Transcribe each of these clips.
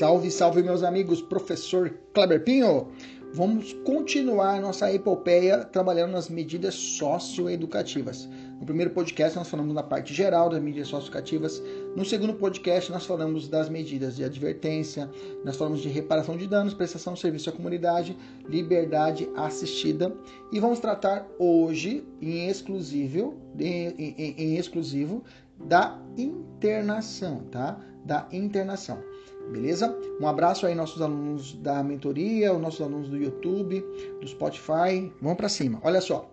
Salve, salve, meus amigos, professor Kleber Pinho. Vamos continuar nossa epopeia trabalhando nas medidas socioeducativas. No primeiro podcast, nós falamos da parte geral das medidas socioeducativas. No segundo podcast, nós falamos das medidas de advertência, nós falamos de reparação de danos, prestação de serviço à comunidade, liberdade assistida. E vamos tratar hoje, em exclusivo, em, em, em exclusivo da internação, tá? Da internação. Beleza? Um abraço aí nossos alunos da mentoria, os nossos alunos do YouTube, do Spotify. Vamos para cima. Olha só.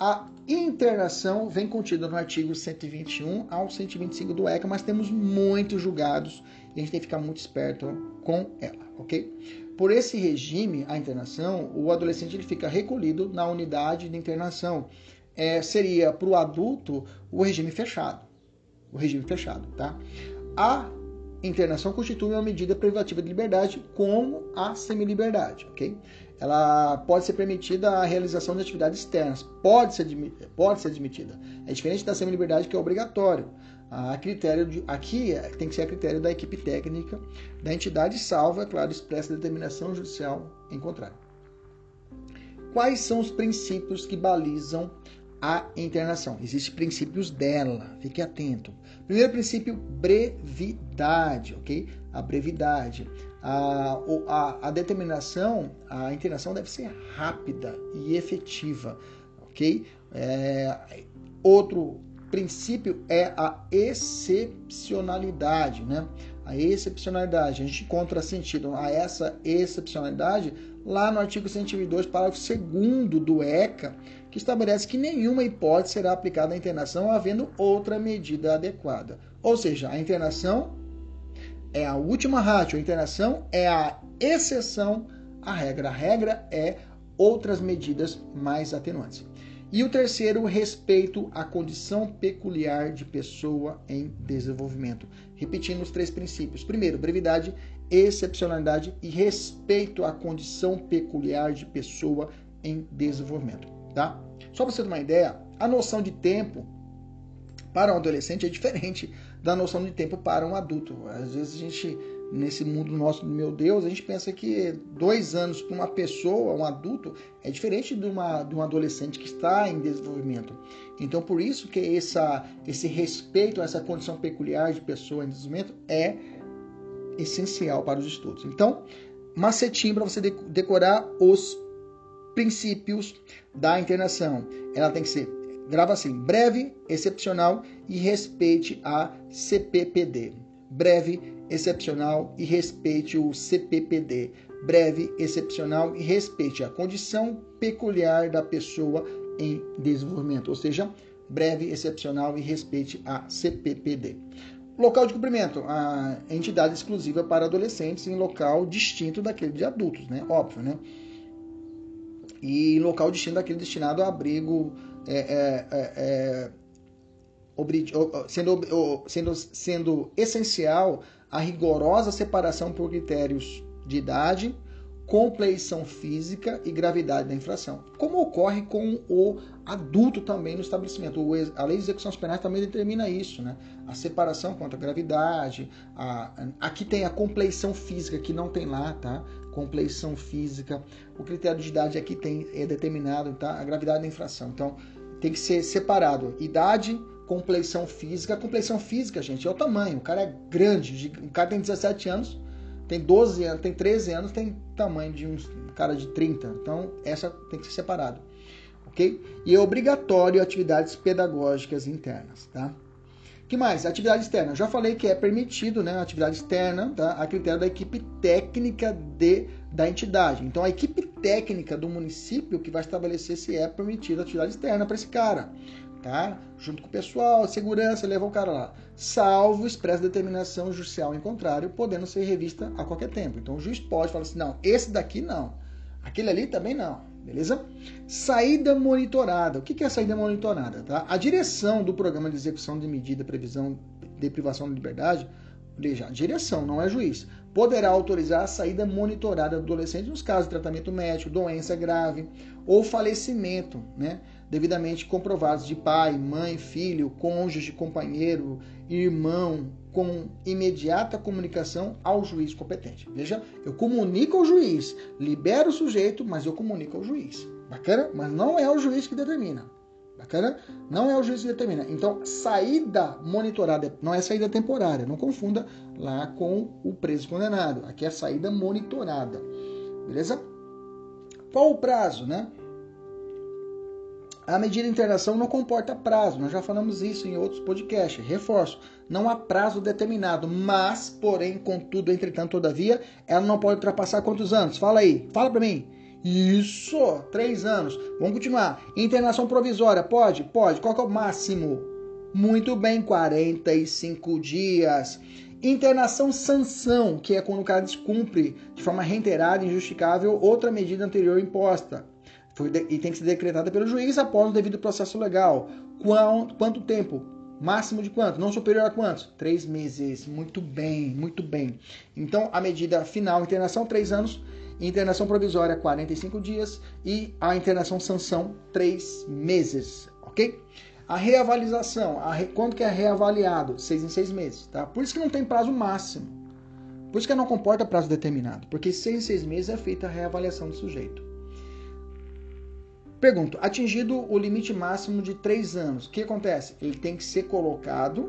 A internação vem contida no artigo 121 ao 125 do ECA, mas temos muitos julgados e a gente tem que ficar muito esperto com ela, ok? Por esse regime, a internação, o adolescente ele fica recolhido na unidade de internação. É, seria para o adulto o regime fechado. O regime fechado, tá? A internação constitui uma medida privativa de liberdade, como a semiliberdade, ok? Ela pode ser permitida a realização de atividades externas, pode ser, pode ser admitida. É diferente da semiliberdade que é obrigatório. A critério de, aqui é, tem que ser a critério da equipe técnica da entidade, salvo, é claro, expressa determinação judicial em contrário. Quais são os princípios que balizam a internação. Existem princípios dela, fique atento. Primeiro princípio, brevidade, ok? A brevidade. A, a, a determinação, a internação deve ser rápida e efetiva, ok? É, outro princípio é a excepcionalidade, né? A excepcionalidade. A gente encontra sentido a essa excepcionalidade lá no artigo 122, parágrafo 2 do ECA, que estabelece que nenhuma hipótese será aplicada à internação havendo outra medida adequada. Ou seja, a internação é a última ratio, a internação é a exceção à regra. A regra é outras medidas mais atenuantes. E o terceiro, respeito à condição peculiar de pessoa em desenvolvimento. Repetindo os três princípios. Primeiro, brevidade, excepcionalidade e respeito à condição peculiar de pessoa em desenvolvimento tá? Só para você ter uma ideia, a noção de tempo para um adolescente é diferente da noção de tempo para um adulto. Às vezes a gente, nesse mundo nosso, meu Deus, a gente pensa que dois anos para uma pessoa, um adulto, é diferente de, uma, de um adolescente que está em desenvolvimento. Então, por isso que essa, esse respeito a essa condição peculiar de pessoa em desenvolvimento é essencial para os estudos. Então, macetinho para você decorar os princípios da internação. Ela tem que ser, grava assim, breve, excepcional e respeite a CPPD. Breve, excepcional e respeite o CPPD. Breve, excepcional e respeite a condição peculiar da pessoa em desenvolvimento, ou seja, breve, excepcional e respeite a CPPD. Local de cumprimento, a entidade exclusiva para adolescentes em local distinto daquele de adultos, né? Óbvio, né? E local destino daquele destinado a abrigo é, é, é, é sendo, sendo, sendo essencial a rigorosa separação por critérios de idade, compleição física e gravidade da infração, como ocorre com o adulto também no estabelecimento. A lei de execuções penais também determina isso, né? A separação quanto à gravidade, a, aqui tem a compleição física que não tem lá, tá? Compleição física, o critério de idade aqui tem é determinado, tá? A gravidade da infração. Então, tem que ser separado idade, compleição física. A compleição física, gente, é o tamanho. O cara é grande, o cara tem 17 anos, tem 12 anos, tem 13 anos, tem tamanho de um cara de 30. Então, essa tem que ser separado. ok? E é obrigatório atividades pedagógicas internas, tá? Que mais? Atividade externa. Já falei que é permitido, né? Atividade externa, tá? A critério da equipe técnica de, da entidade. Então, a equipe técnica do município que vai estabelecer se é permitido atividade externa para esse cara, tá? Junto com o pessoal, segurança, leva o cara lá. Salvo expressa determinação judicial em contrário, podendo ser revista a qualquer tempo. Então, o juiz pode falar assim: não, esse daqui não. Aquele ali também não. Beleza? Saída monitorada. O que é saída monitorada? Tá? A direção do programa de execução de medida previsão de privação de liberdade, veja, a direção, não é juiz, poderá autorizar a saída monitorada do adolescente nos casos de tratamento médico, doença grave ou falecimento, né? devidamente comprovados de pai, mãe, filho, cônjuge, companheiro, irmão, com imediata comunicação ao juiz competente. Veja, eu comunico ao juiz, libero o sujeito, mas eu comunico ao juiz. Bacana? Mas não é o juiz que determina. Bacana? Não é o juiz que determina. Então, saída monitorada não é saída temporária. Não confunda lá com o preso condenado. Aqui é saída monitorada. Beleza? Qual o prazo, né? A medida de internação não comporta prazo, nós já falamos isso em outros podcasts. Reforço, não há prazo determinado, mas, porém, contudo, entretanto, todavia, ela não pode ultrapassar quantos anos? Fala aí, fala para mim. Isso, três anos. Vamos continuar. Internação provisória, pode? Pode. Qual é o máximo? Muito bem, 45 dias. Internação sanção, que é quando o cara descumpre de forma reiterada e injustificável outra medida anterior imposta e tem que ser decretada pelo juiz após o devido processo legal. Quanto tempo? Máximo de quanto? Não superior a quantos? Três meses. Muito bem, muito bem. Então, a medida final, internação, três anos. Internação provisória, 45 dias. E a internação sanção, três meses. Ok? A reavaliação, a re... quando que é reavaliado? Seis em seis meses. Tá? Por isso que não tem prazo máximo. Por isso que não comporta prazo determinado. Porque seis em seis meses é feita a reavaliação do sujeito. Pergunto, atingido o limite máximo de três anos, o que acontece? Ele tem que ser colocado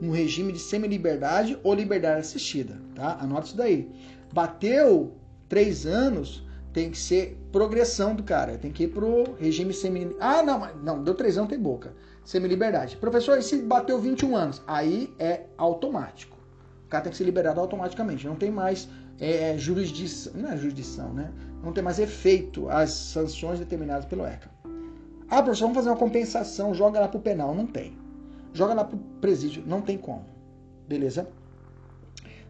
no regime de semi-liberdade ou liberdade assistida, tá? Anota isso daí. Bateu três anos, tem que ser progressão do cara, tem que ir pro regime semi... Ah, não, não, deu três anos, tem boca. Semi-liberdade. Professor, e se bateu 21 anos? Aí é automático. O cara tem que ser liberado automaticamente, não tem mais é, é jurisdição, não é jurisdição, né? não tem mais efeito as sanções determinadas pelo ECA. Ah, professor, vamos fazer uma compensação, joga lá pro penal. Não tem. Joga lá pro presídio. Não tem como. Beleza?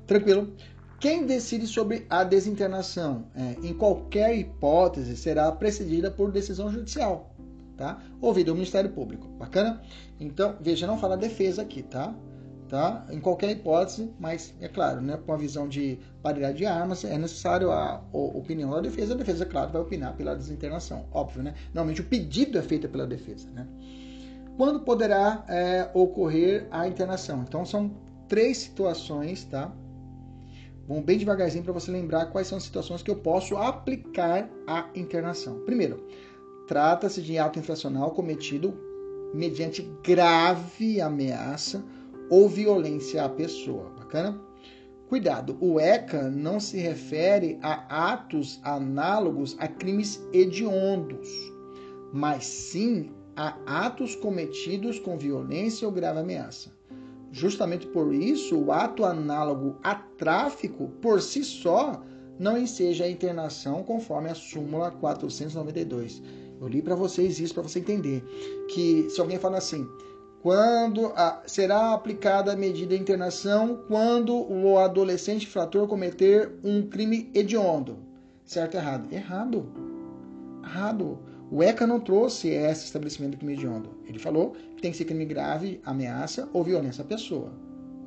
Tranquilo? Quem decide sobre a desinternação, é, em qualquer hipótese, será precedida por decisão judicial, tá? Ouvido o Ministério Público. Bacana? Então, veja, não fala defesa aqui, tá? Tá? Em qualquer hipótese, mas é claro, né, com a visão de paridade de armas, é necessário a, opinião da defesa. A defesa, claro, vai opinar pela desinternação, óbvio, né? Normalmente o pedido é feito pela defesa, né? Quando poderá é, ocorrer a internação? Então são três situações, tá? Vamos bem devagarzinho para você lembrar quais são as situações que eu posso aplicar a internação. Primeiro, trata-se de ato infracional cometido mediante grave ameaça ou violência à pessoa. Bacana? Cuidado, o ECA não se refere a atos análogos a crimes hediondos, mas sim a atos cometidos com violência ou grave ameaça. Justamente por isso, o ato análogo a tráfico, por si só, não enseja a internação conforme a súmula 492. Eu li para vocês isso para você entender que se alguém fala assim, quando a, será aplicada a medida de internação quando o adolescente infrator cometer um crime hediondo. Certo ou errado? Errado. Errado. O ECA não trouxe esse estabelecimento do crime hediondo. Ele falou que tem que ser crime grave, ameaça ou violência à pessoa.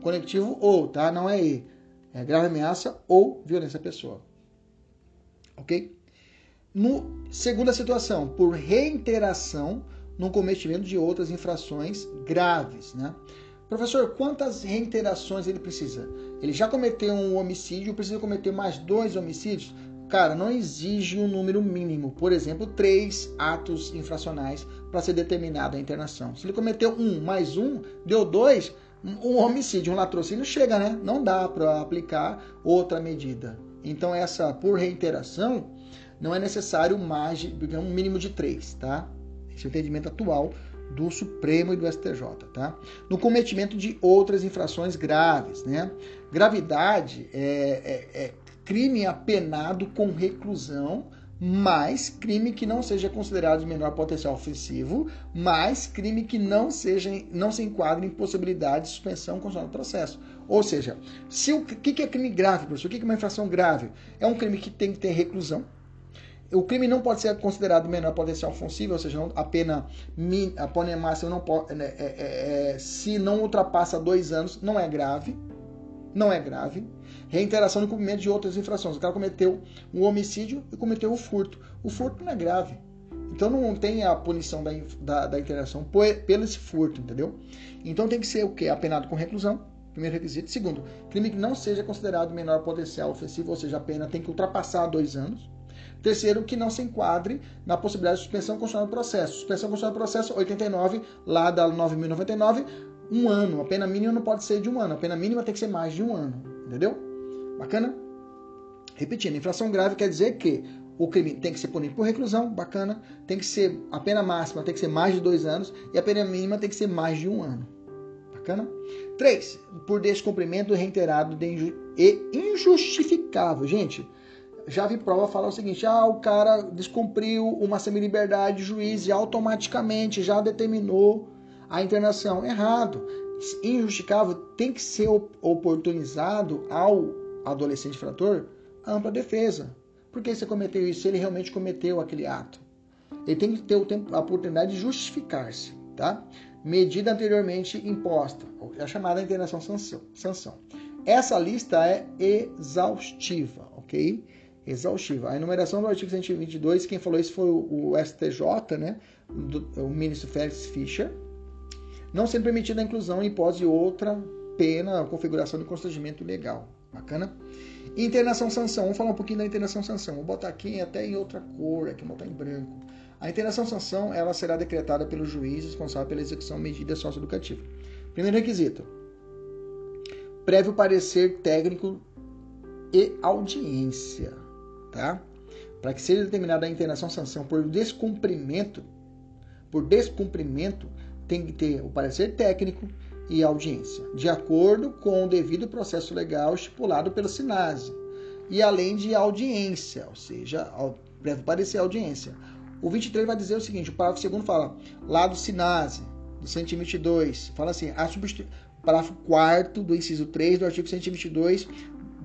Conectivo ou, tá? Não é E. É grave ameaça ou violência à pessoa. Ok? No, segunda situação, por reiteração no cometimento de outras infrações graves, né? Professor, quantas reiterações ele precisa? Ele já cometeu um homicídio, precisa cometer mais dois homicídios? Cara, não exige um número mínimo. Por exemplo, três atos infracionais para ser determinada a internação. Se ele cometeu um mais um, deu dois, um homicídio, um latrocínio chega, né? Não dá para aplicar outra medida. Então, essa por reiteração, não é necessário mais, digamos, um mínimo de três, tá? Esse é o entendimento atual do Supremo e do STJ, tá? No cometimento de outras infrações graves, né? Gravidade é, é, é crime apenado com reclusão, mais crime que não seja considerado de menor potencial ofensivo, mais crime que não seja não se enquadre em possibilidade de suspensão constitucional do processo. Ou seja, se o que é crime grave, professor? O que é uma infração grave? É um crime que tem que ter reclusão, o crime não pode ser considerado menor potencial ofensivo, ou seja, a pena, a pena máxima não pode, né, é, é, é, se não ultrapassa dois anos, não é grave. Não é grave. Reiteração no cumprimento de outras infrações. O cara cometeu um homicídio e cometeu o furto. O furto não é grave. Então não tem a punição da, da, da interação pelo esse furto, entendeu? Então tem que ser o quê? Apenado com reclusão, primeiro requisito. Segundo, crime que não seja considerado menor potencial ofensivo, ou seja, a pena tem que ultrapassar dois anos. Terceiro, que não se enquadre na possibilidade de suspensão constitucional do processo. Suspensão constitucional do processo 89, lá da 9.099, um ano. A pena mínima não pode ser de um ano. A pena mínima tem que ser mais de um ano. Entendeu? Bacana? Repetindo, infração grave quer dizer que o crime tem que ser punido por reclusão, bacana. Tem que ser, a pena máxima tem que ser mais de dois anos e a pena mínima tem que ser mais de um ano. Bacana? 3. Por descumprimento reiterado de e injustificável. Gente, já vi prova falar o seguinte: ah, o cara descumpriu uma semi-liberdade, o juiz automaticamente já determinou a internação. Errado. Injustificável tem que ser oportunizado ao adolescente infrator ampla defesa. Por que você cometeu isso? Se ele realmente cometeu aquele ato. Ele tem que ter o tempo, a oportunidade de justificar-se, tá? Medida anteriormente imposta, a chamada internação sanção. sanção. Essa lista é exaustiva, ok? Exaustiva. A enumeração do artigo 122, quem falou isso foi o, STJ, né, do, o ministro Félix Fischer, não sendo permitida a inclusão em hipótese de outra pena, configuração de constrangimento legal. Bacana? Internação sanção. Vamos falar um pouquinho da internação sanção. Vou botar aqui até em outra cor, aqui vou botar em branco. A internação sanção ela será decretada pelo juiz responsável pela execução de medida socioeducativa. Primeiro requisito: prévio parecer técnico e audiência tá? Para que seja determinada a internação sanção por descumprimento, por descumprimento, tem que ter o parecer técnico e audiência, de acordo com o devido processo legal estipulado pelo SINASE, e além de audiência, ou seja, deve parecer audiência. O 23 vai dizer o seguinte, o parágrafo 2 fala, lá do SINASE, do 122, fala assim, a substitu... parágrafo 4 do inciso 3 do artigo 122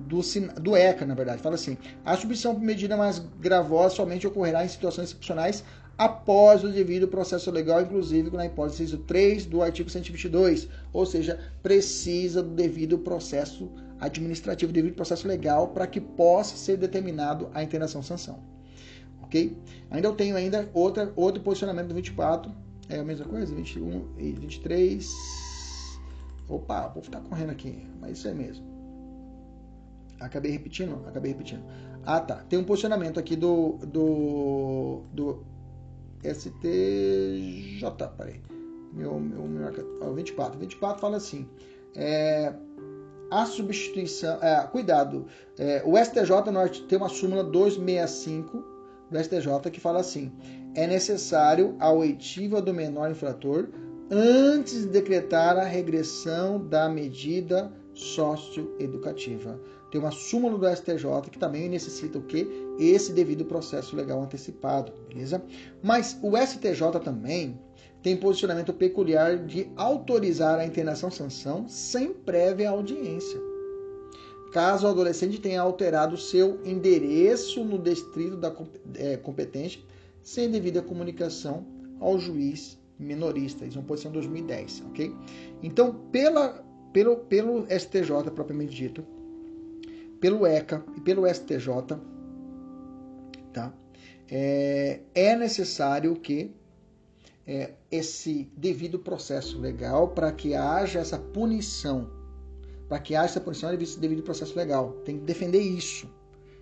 do, do ECA, na verdade. Fala assim: a substituição por medida mais gravosa somente ocorrerá em situações excepcionais após o devido processo legal, inclusive na hipótese 3 do artigo 122, ou seja, precisa do devido processo administrativo, devido processo legal, para que possa ser determinado a internação sanção. Ok? Ainda eu tenho ainda outra, outro posicionamento do 24, é a mesma coisa, 21 e 23. Opa, vou estar correndo aqui, mas isso é mesmo. Acabei repetindo? Acabei repetindo. Ah, tá. Tem um posicionamento aqui do, do, do STJ. Peraí. Meu, meu, meu, 24. 24 fala assim. É, a substituição. É, cuidado. É, o STJ Norte tem uma súmula 265 do STJ que fala assim: é necessário a oitiva do menor infrator antes de decretar a regressão da medida socioeducativa tem uma súmula do STJ que também necessita o quê? Esse devido processo legal antecipado, beleza? Mas o STJ também tem posicionamento peculiar de autorizar a internação sanção sem prévia audiência. Caso o adolescente tenha alterado seu endereço no distrito da é, competente sem devida comunicação ao juiz minorista. Isso é uma posição 2010, ok? Então, pela, pelo, pelo STJ propriamente dito, pelo ECA e pelo STJ, tá? É, é necessário que é, esse devido processo legal para que haja essa punição, para que haja essa punição esse devido processo legal. Tem que defender isso.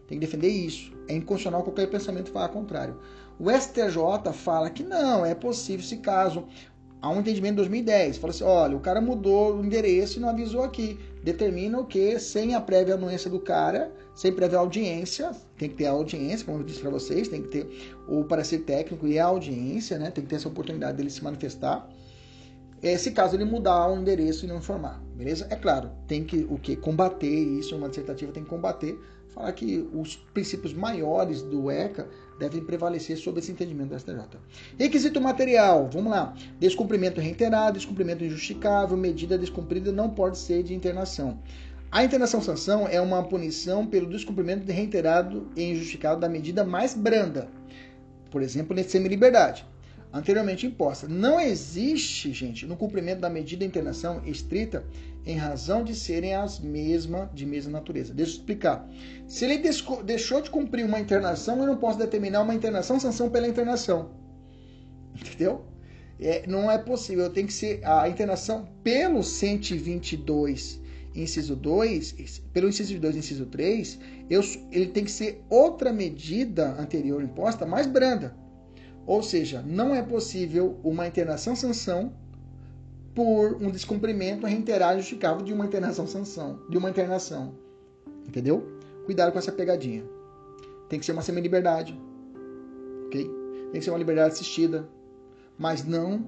Tem que defender isso. É inconstitucional qualquer pensamento falar contrário. O STJ fala que não, é possível se caso há um entendimento em 2010. Fala assim: olha, o cara mudou o endereço e não avisou aqui. Determina o que sem a prévia anuência do cara, sem prévia audiência, tem que ter a audiência, como eu disse para vocês, tem que ter o parecer técnico e a audiência, né? Tem que ter essa oportunidade dele se manifestar. É, se caso ele mudar o endereço e não informar, beleza? É claro, tem que o que combater isso, uma dissertativa tem que combater, falar que os princípios maiores do ECA devem prevalecer sobre esse entendimento do STJ. Requisito material, vamos lá. Descumprimento reiterado, descumprimento injustificável, medida descumprida não pode ser de internação. A internação sanção é uma punição pelo descumprimento reiterado e injustificável da medida mais branda, por exemplo, semi-liberdade, anteriormente imposta. Não existe, gente, no cumprimento da medida de internação estrita em razão de serem as mesmas, de mesma natureza. Deixa eu explicar. Se ele deixou de cumprir uma internação, eu não posso determinar uma internação sanção pela internação. Entendeu? É, não é possível. Tem que ser a internação pelo 122, inciso 2, pelo inciso 2, inciso 3, eu, ele tem que ser outra medida anterior imposta mais branda. Ou seja, não é possível uma internação sanção por um descumprimento reiterado justificável de uma internação sanção, de uma internação. Entendeu? Cuidado com essa pegadinha. Tem que ser uma semi-liberdade. OK? Tem que ser uma liberdade assistida, mas não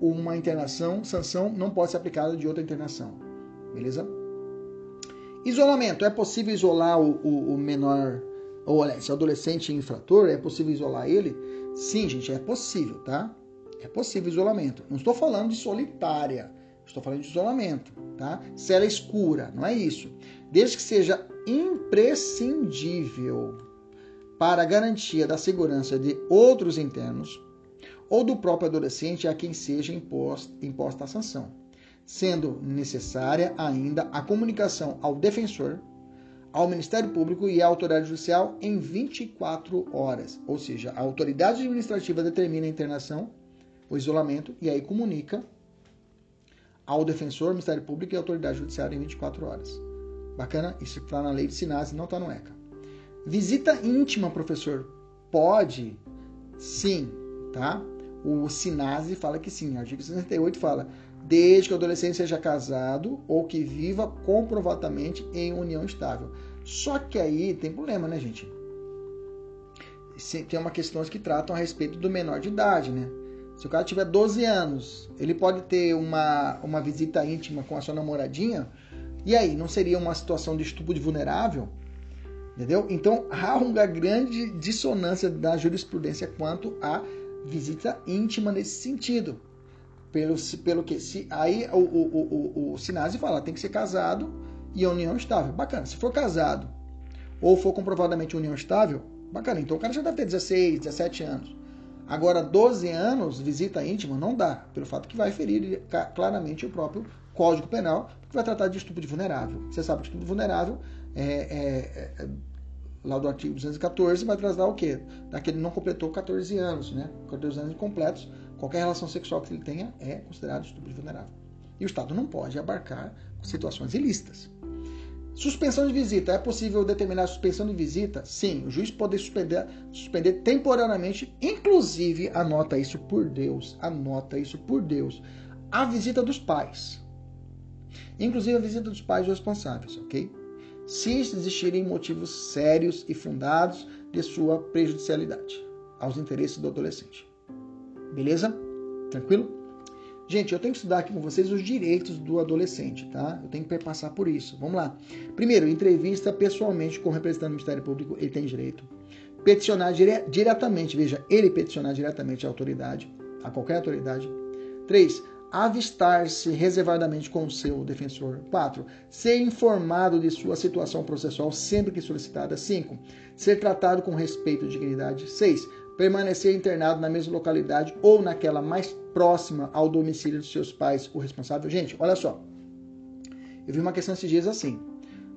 uma internação, sanção não pode ser aplicada de outra internação. Beleza? Isolamento. É possível isolar o, o, o menor, ou se o adolescente infrator, é possível isolar ele? Sim, gente, é possível, tá? É possível isolamento. Não estou falando de solitária, estou falando de isolamento, tá? Cela escura, não é isso. Desde que seja imprescindível para a garantia da segurança de outros internos ou do próprio adolescente a quem seja imposta, imposta a sanção, sendo necessária ainda a comunicação ao defensor, ao Ministério Público e à autoridade judicial em 24 horas. Ou seja, a autoridade administrativa determina a internação o isolamento e aí comunica ao defensor, Ministério Público e autoridade judiciária em 24 horas. Bacana? Isso está na lei de SINASE, não está no ECA. Visita íntima, professor. Pode? Sim, tá? O SINASE fala que sim. Artigo 68 fala desde que o adolescente seja casado ou que viva comprovadamente em união estável. Só que aí tem problema, né, gente? Tem uma questão que tratam a respeito do menor de idade, né? Se o cara tiver 12 anos, ele pode ter uma, uma visita íntima com a sua namoradinha, e aí, não seria uma situação de estupro de vulnerável? Entendeu? Então, há uma grande dissonância da jurisprudência quanto à visita íntima nesse sentido. Pelo, pelo que? Se, aí o, o, o, o Sinase fala, tem que ser casado e a união estável. Bacana. Se for casado ou for comprovadamente união estável, bacana. Então o cara já deve ter 16, 17 anos. Agora, 12 anos, visita íntima, não dá, pelo fato que vai ferir claramente o próprio Código Penal, que vai tratar de estupro de vulnerável. Você sabe que estupro de vulnerável é, é, é, lá do artigo 214 vai tratar o quê? Daquele não completou 14 anos, né? 14 anos incompletos, qualquer relação sexual que ele tenha é considerado estupro de vulnerável. E o Estado não pode abarcar situações ilícitas. Suspensão de visita. É possível determinar a suspensão de visita? Sim, o juiz pode suspender, suspender temporariamente, inclusive, anota isso por Deus, anota isso por Deus, a visita dos pais. Inclusive a visita dos pais responsáveis, ok? Se existirem motivos sérios e fundados de sua prejudicialidade aos interesses do adolescente. Beleza? Tranquilo? Gente, eu tenho que estudar aqui com vocês os direitos do adolescente, tá? Eu tenho que perpassar por isso. Vamos lá. Primeiro, entrevista pessoalmente com o representante do Ministério Público, ele tem direito. Peticionar dire diretamente, veja, ele peticionar diretamente à autoridade, a qualquer autoridade. Três, avistar-se reservadamente com o seu defensor. 4. Ser informado de sua situação processual sempre que solicitada. 5. Ser tratado com respeito e dignidade. 6 permanecer internado na mesma localidade ou naquela mais próxima ao domicílio dos seus pais, o responsável. Gente, olha só. Eu vi uma questão esses dias assim.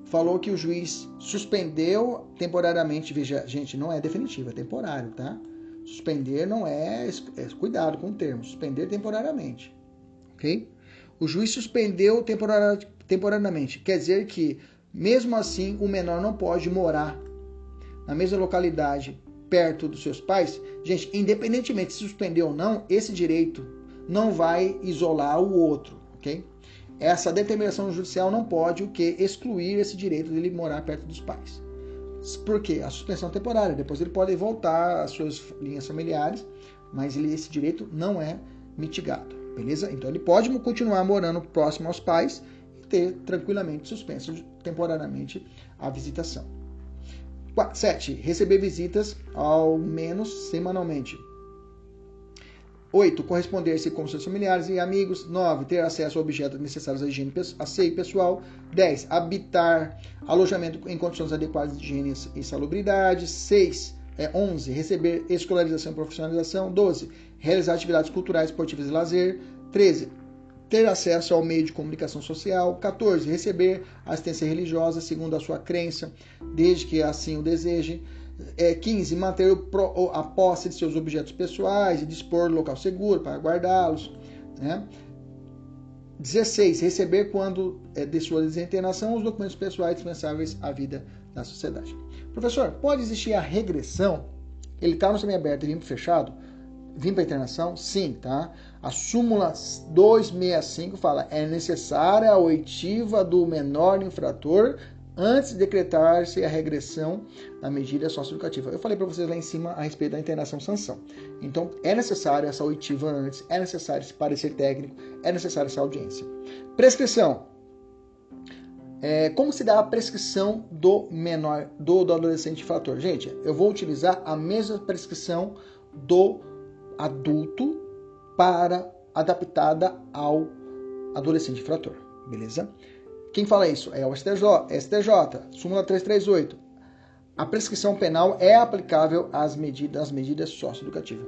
Falou que o juiz suspendeu temporariamente. Veja, gente, não é definitivo, é temporário, tá? Suspender não é, é cuidado com o termo, suspender temporariamente. Ok? O juiz suspendeu temporariamente. Quer dizer que, mesmo assim, o menor não pode morar na mesma localidade perto dos seus pais, gente, independentemente se suspender ou não, esse direito não vai isolar o outro, ok? essa determinação judicial não pode o que excluir esse direito dele morar perto dos pais. Por quê? A suspensão temporária. Depois ele pode voltar às suas linhas familiares, mas ele, esse direito não é mitigado, beleza? Então ele pode continuar morando próximo aos pais e ter tranquilamente suspenso temporariamente a visitação. 7. Receber visitas ao menos semanalmente. 8. Corresponder-se com seus familiares e amigos. 9. Ter acesso a objetos necessários à higiene asseio pessoal. 10. Habitar alojamento em condições adequadas de higiene e salubridade. 6. É, 11. Receber escolarização e profissionalização. 12. Realizar atividades culturais, esportivas e lazer. 13. Ter acesso ao meio de comunicação social. 14. Receber assistência religiosa segundo a sua crença, desde que assim o deseje é, 15. Manter a posse de seus objetos pessoais e dispor do local seguro para guardá-los. Né? 16. Receber, quando é, de sua desinternação, os documentos pessoais dispensáveis à vida da sociedade. Professor, pode existir a regressão? Ele está no semiaberto e limpo fechado? Vim para internação? Sim, tá? A súmula 265 fala: é necessária a oitiva do menor infrator antes de decretar-se a regressão da medida socioeducativa. Eu falei para vocês lá em cima a respeito da internação sanção. Então, é necessário essa oitiva antes, é necessário esse parecer técnico, é necessário essa audiência. Prescrição. É, como se dá a prescrição do menor, do, do adolescente infrator? Gente, eu vou utilizar a mesma prescrição do adulto para adaptada ao adolescente infrator, beleza? Quem fala isso? É o STJ, STJ, súmula 338. A prescrição penal é aplicável às medidas, às medidas socioeducativas.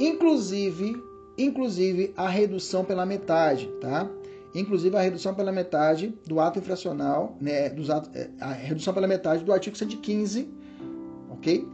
Inclusive, inclusive a redução pela metade, tá? Inclusive a redução pela metade do ato infracional, né, dos atos, é, a redução pela metade do artigo 115, ok?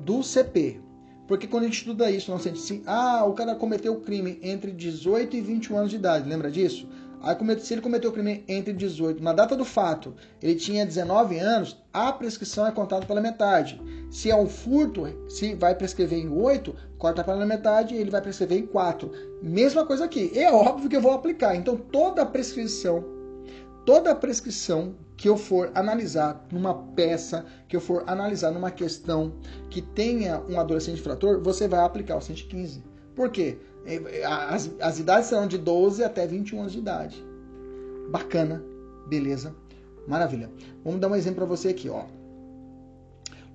Do CP. Porque quando a gente estuda isso, não sente assim, ah, o cara cometeu o crime entre 18 e 21 anos de idade, lembra disso? Aí, se ele cometeu o crime entre 18, na data do fato, ele tinha 19 anos, a prescrição é contada pela metade. Se é um furto, se vai prescrever em 8, corta pela metade ele vai prescrever em 4. Mesma coisa aqui. É óbvio que eu vou aplicar. Então, toda a prescrição, toda a prescrição que eu for analisar numa peça, que eu for analisar numa questão que tenha um adolescente infrator, você vai aplicar o 115. Por quê? É, as, as idades serão de 12 até 21 anos de idade. Bacana, beleza, maravilha. Vamos dar um exemplo para você aqui, ó.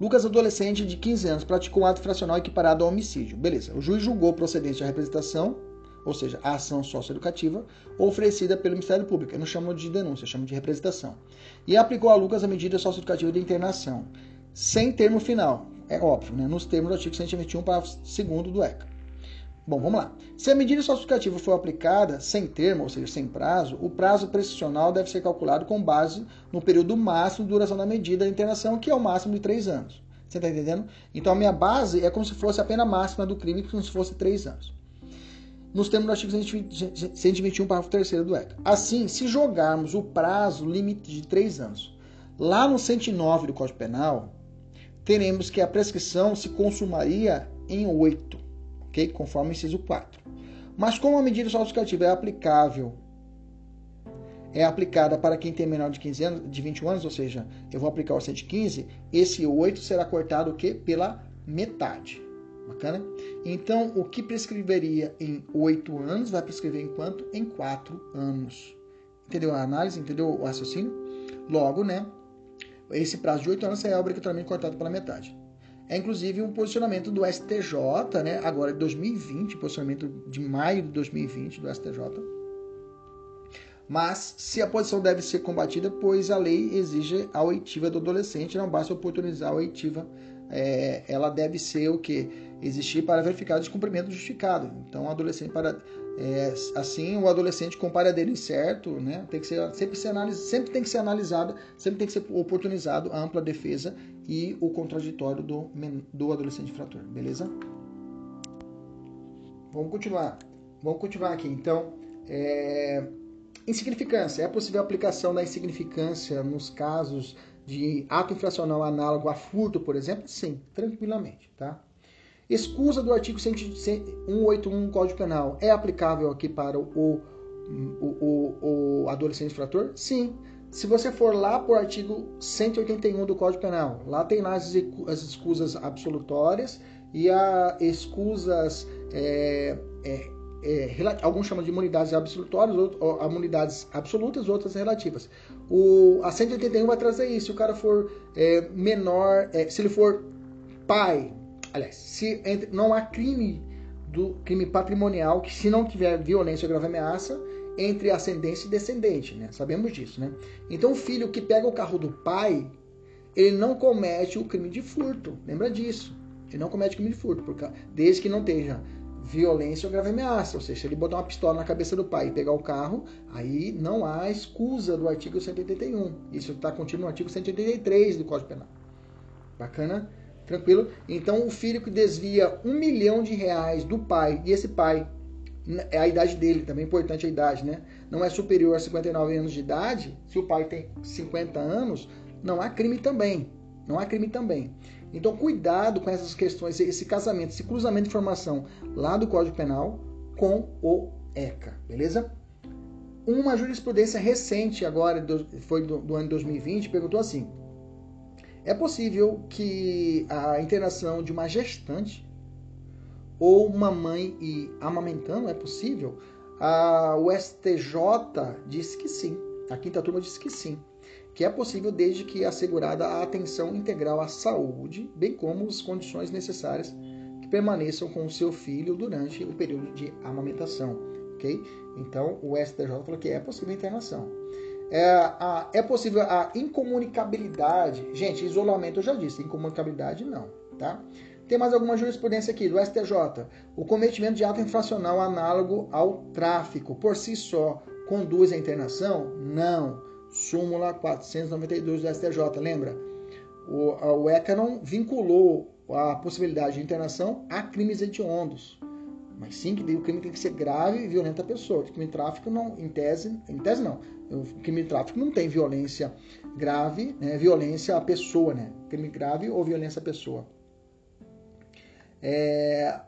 Lucas, adolescente de 15 anos, praticou um ato fracional equiparado ao homicídio. Beleza. O juiz julgou procedente de representação, ou seja, a ação socioeducativa, oferecida pelo Ministério Público. Eu não chamo de denúncia, eu chamo de representação. E aplicou a Lucas a medida socioeducativa de internação, sem termo final. É óbvio, né? nos termos do artigo 121, parágrafo 2 do ECA. Bom, vamos lá. Se a medida socioeducativa for aplicada sem termo, ou seja, sem prazo, o prazo prescricional deve ser calculado com base no período máximo de duração da medida de internação, que é o máximo de três anos. Você está entendendo? Então a minha base é como se fosse a pena máxima do crime, como se fosse três anos. Nos termos do artigo 121, parágrafo 3 do ECA. Assim, se jogarmos o prazo limite de três anos lá no 109 do Código Penal, teremos que a prescrição se consumaria em oito ok? Conforme o inciso 4. Mas como a medida socioeducativa é aplicável, é aplicada para quem tem menor de 15 anos, de 21 anos, ou seja, eu vou aplicar o 115, esse 8 será cortado o quê? Pela metade. Bacana? Então, o que prescreveria em 8 anos vai prescrever em quanto? Em 4 anos. Entendeu a análise? Entendeu o raciocínio? Logo, né? Esse prazo de 8 anos é obrigatoriamente cortado pela metade. É inclusive um posicionamento do STJ, né? Agora de 2020, posicionamento de maio de 2020 do STJ. Mas se a posição deve ser combatida, pois a lei exige a oitiva do adolescente, não basta oportunizar a oitiva, é, ela deve ser o que? Existir para verificar o descumprimento justificado. Então, o adolescente para é, assim, o adolescente com dele incerto, né, tem que ser sempre, ser analisado, sempre tem que ser analisado, sempre tem que ser oportunizado a ampla defesa e o contraditório do, do adolescente infrator, beleza? Vamos continuar. Vamos continuar aqui. Então, é... insignificância. É possível a aplicação da insignificância nos casos de ato infracional análogo a furto, por exemplo? Sim, tranquilamente, tá? Escusa do artigo 181 Código Penal é aplicável aqui para o o, o, o adolescente infrator? Sim. Se você for lá por artigo 181 do Código Penal, lá tem lá as, as escusas absolutórias e as escusas, é, é, é, alguns chamam de imunidades absolutórias, ou, imunidades absolutas, outras relativas. O, a 181 vai trazer isso. Se o cara for é, menor, é, se ele for pai, aliás, se não há crime do crime patrimonial, que se não tiver violência ou grave ameaça, entre ascendência e descendente, né? Sabemos disso, né? Então o filho que pega o carro do pai, ele não comete o crime de furto. Lembra disso? Ele não comete crime de furto, porque, desde que não tenha violência ou grave ameaça. Ou seja, se ele botar uma pistola na cabeça do pai e pegar o carro, aí não há escusa do artigo 181. Isso está contido no artigo 183 do Código Penal. Bacana? Tranquilo? Então, o filho que desvia um milhão de reais do pai, e esse pai é a idade dele, também é importante a idade, né? Não é superior a 59 anos de idade, se o pai tem 50 anos, não há crime também. Não há crime também. Então, cuidado com essas questões, esse casamento, esse cruzamento de informação lá do Código Penal com o ECA, beleza? Uma jurisprudência recente, agora, foi do, do ano 2020, perguntou assim: é possível que a internação de uma gestante ou uma mãe e amamentando, é possível? A, o STJ disse que sim. A quinta turma disse que sim. Que é possível desde que assegurada a atenção integral à saúde, bem como as condições necessárias que permaneçam com o seu filho durante o período de amamentação. Ok? Então o STJ falou que é possível a internação. É, a, é possível a incomunicabilidade. Gente, isolamento eu já disse, incomunicabilidade não, tá? Tem mais alguma jurisprudência aqui do STJ. O cometimento de ato infracional análogo ao tráfico por si só conduz à internação? Não. Súmula 492 do STJ, lembra? O, o ECA não vinculou a possibilidade de internação a crimes hediondos. Mas sim que o crime tem que ser grave e violento à pessoa. O crime de tráfico não, em tese, em tese não. O crime de tráfico não tem violência grave, né? violência à pessoa, né? Crime grave ou violência à pessoa. É,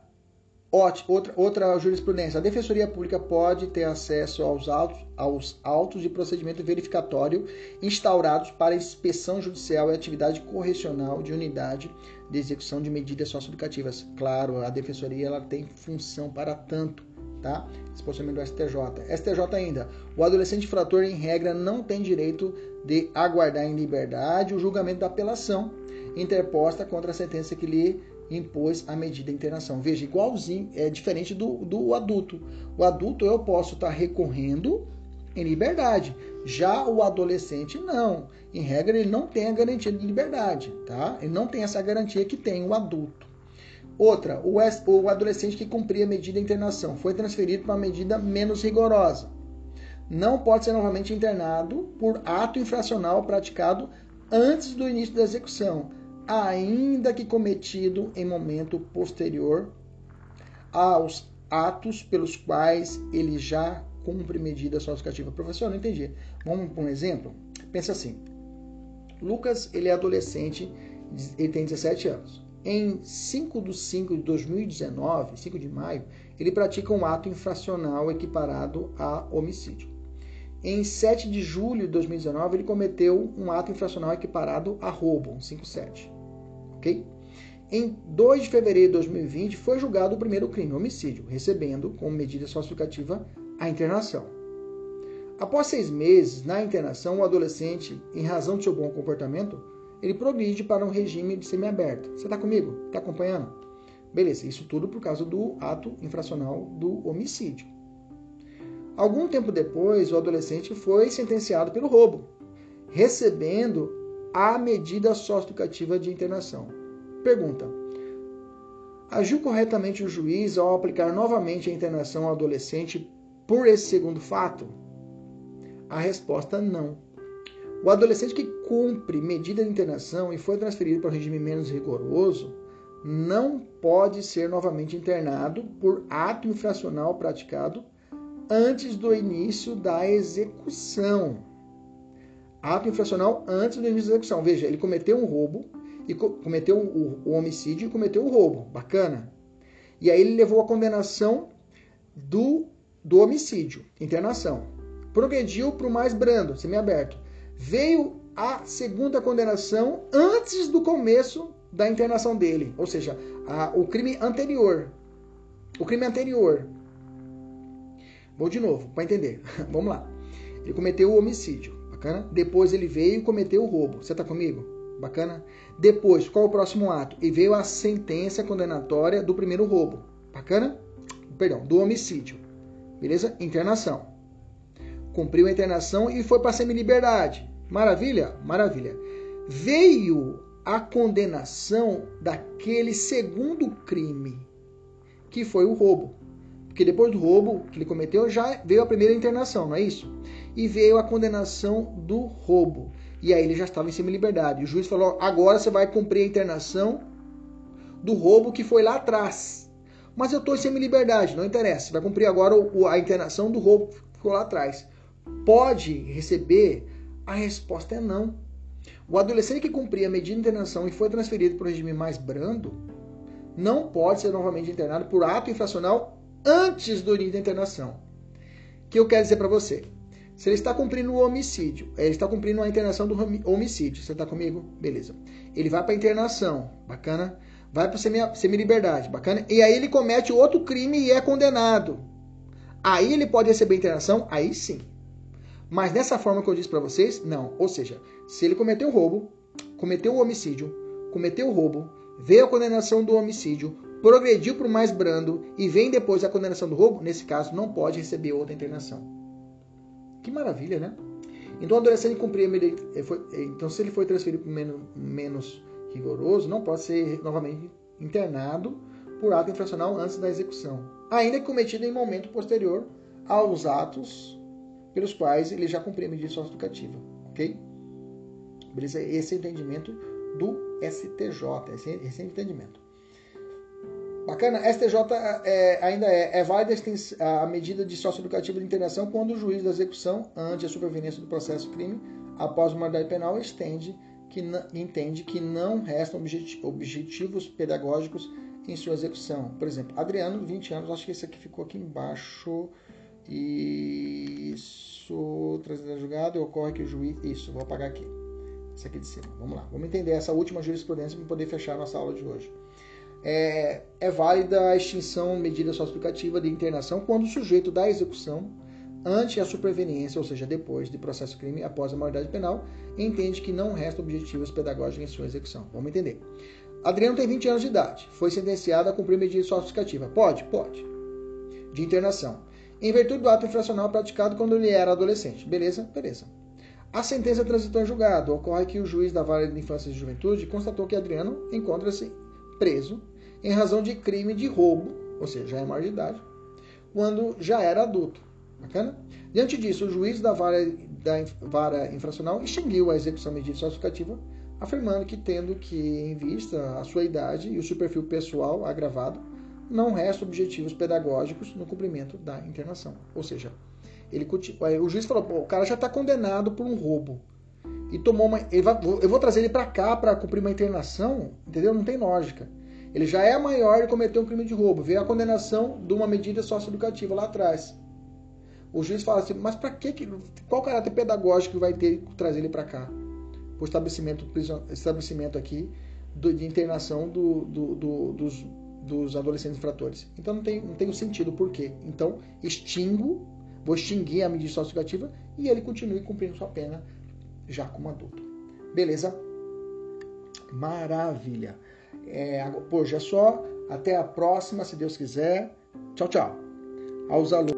outra, outra jurisprudência. A Defensoria Pública pode ter acesso aos autos, aos autos de procedimento verificatório instaurados para inspeção judicial e atividade correcional de unidade de execução de medidas socioeducativas. Claro, a Defensoria ela tem função para tanto, tá? Esse procedimento do STJ. STJ ainda. O adolescente infrator, em regra, não tem direito de aguardar em liberdade o julgamento da apelação interposta contra a sentença que lhe impôs a medida de internação. Veja, igualzinho, é diferente do, do adulto. O adulto eu posso estar recorrendo em liberdade. Já o adolescente, não. Em regra, ele não tem a garantia de liberdade, tá? Ele não tem essa garantia que tem o adulto. Outra, o, o adolescente que cumpria a medida de internação foi transferido para uma medida menos rigorosa. Não pode ser novamente internado por ato infracional praticado antes do início da execução, ainda que cometido em momento posterior aos atos pelos quais ele já cumpre medida socioeducativa. Professor, não entendi. Vamos para um exemplo? Pensa assim. Lucas, ele é adolescente, ele tem 17 anos. Em 5 de 5 de 2019, 5 de maio, ele pratica um ato infracional equiparado a homicídio. Em 7 de julho de 2019, ele cometeu um ato infracional equiparado a roubo, um 57 ok? Em 2 de fevereiro de 2020 foi julgado o primeiro crime, homicídio, recebendo como medida socioeducativa a internação. Após seis meses na internação, o adolescente, em razão do seu bom comportamento, ele progride para um regime de semiaberto. Você está comigo? Está acompanhando? Beleza, isso tudo por causa do ato infracional do homicídio. Algum tempo depois, o adolescente foi sentenciado pelo roubo, recebendo a medida socioeducativa de internação. Pergunta: Agiu corretamente o juiz ao aplicar novamente a internação ao adolescente por esse segundo fato? A resposta não. O adolescente que cumpre medida de internação e foi transferido para o regime menos rigoroso não pode ser novamente internado por ato infracional praticado antes do início da execução ato infracional antes do início da execução. Veja, ele cometeu um roubo, e co cometeu o, homicídio e cometeu o roubo. Bacana. E aí ele levou a condenação do do homicídio, internação. Progrediu para o mais brando, semiaberto. Veio a segunda condenação antes do começo da internação dele, ou seja, a, o crime anterior. O crime anterior. Vou de novo, para entender. Vamos lá. Ele cometeu o homicídio, bacana? Depois ele veio e cometeu o roubo. Você está comigo? Bacana? Depois, qual o próximo ato? E veio a sentença condenatória do primeiro roubo. Bacana? Perdão, do homicídio. Beleza? Internação. Cumpriu a internação e foi para semi-liberdade. Maravilha? Maravilha. Veio a condenação daquele segundo crime, que foi o roubo. Porque depois do roubo que ele cometeu, já veio a primeira internação, não é isso? E veio a condenação do roubo. E aí ele já estava em semi-liberdade. O juiz falou: agora você vai cumprir a internação do roubo que foi lá atrás. Mas eu estou em semi-liberdade, não interessa. Você vai cumprir agora a internação do roubo que ficou lá atrás. Pode receber? A resposta é não. O adolescente que cumpria a medida de internação e foi transferido para o regime mais brando não pode ser novamente internado por ato infracional antes do dia da internação. O que eu quero dizer para você? Se ele está cumprindo o homicídio, ele está cumprindo a internação do homicídio, você está comigo? Beleza. Ele vai para a internação, bacana. Vai para semi-liberdade, bacana. E aí ele comete outro crime e é condenado. Aí ele pode receber internação? Aí sim. Mas dessa forma que eu disse para vocês, não. Ou seja, se ele cometeu roubo, cometeu o homicídio, cometeu o roubo, veio a condenação do homicídio, progrediu para o mais brando e vem depois a condenação do roubo, nesse caso não pode receber outra internação. Que maravilha, né? Então o adolescente cumprir então se ele foi transferido para menos, menos rigoroso, não pode ser novamente internado por ato infracional antes da execução, ainda que cometido em momento posterior aos atos pelos quais ele já cumpriu a medida socioeducativa, ok? Beleza? Esse é o entendimento do STJ, esse é o entendimento. Bacana, STJ é, ainda é, é válida a medida de socioeducativa de internação quando o juiz da execução, ante a superveniência do processo crime, após uma mandado penal, estende que entende que não restam objetivos pedagógicos em sua execução. Por exemplo, Adriano, 20 anos, acho que esse aqui ficou aqui embaixo. Isso, trazendo julgado, ocorre que o juiz. Isso, vou apagar aqui. Esse aqui de cima. Vamos lá. Vamos entender essa última jurisprudência para poder fechar a nossa aula de hoje é, é válida a extinção medida socioexplicativa de internação quando o sujeito da execução, ante a superveniência, ou seja, depois de processo crime após a maioridade penal, entende que não resta objetivos pedagógicos em sua execução. Vamos entender. Adriano tem 20 anos de idade, foi sentenciado a cumprir medida socioexplicativa. Pode? Pode. De internação. Em virtude do ato infracional praticado quando ele era adolescente. Beleza? Beleza. A sentença transitou em julgado. Ocorre que o juiz da Vara de Infância e Juventude constatou que Adriano encontra-se preso em razão de crime de roubo, ou seja, já é maior de idade, quando já era adulto. Bacana? Diante disso, o juiz da vara, da vara infracional extinguiu a execução medida socioeducativa, afirmando que, tendo que em vista a sua idade e o seu perfil pessoal agravado, não restam objetivos pedagógicos no cumprimento da internação. Ou seja, ele, o juiz falou: o cara já está condenado por um roubo e tomou uma. Eu vou trazer ele para cá para cumprir uma internação, entendeu? Não tem lógica. Ele já é maior e cometeu um crime de roubo. Veio a condenação de uma medida socioeducativa lá atrás. O juiz fala assim, mas para que, qual caráter pedagógico vai ter trazer ele para cá? O estabelecimento, estabelecimento aqui de internação do, do, do, dos, dos adolescentes infratores. Então não tem, não tem sentido por quê. Então extingo, vou extinguir a medida socioeducativa e ele continue cumprindo sua pena já como adulto. Beleza? Maravilha. É, por hoje é só. Até a próxima, se Deus quiser. Tchau, tchau. Aos alunos.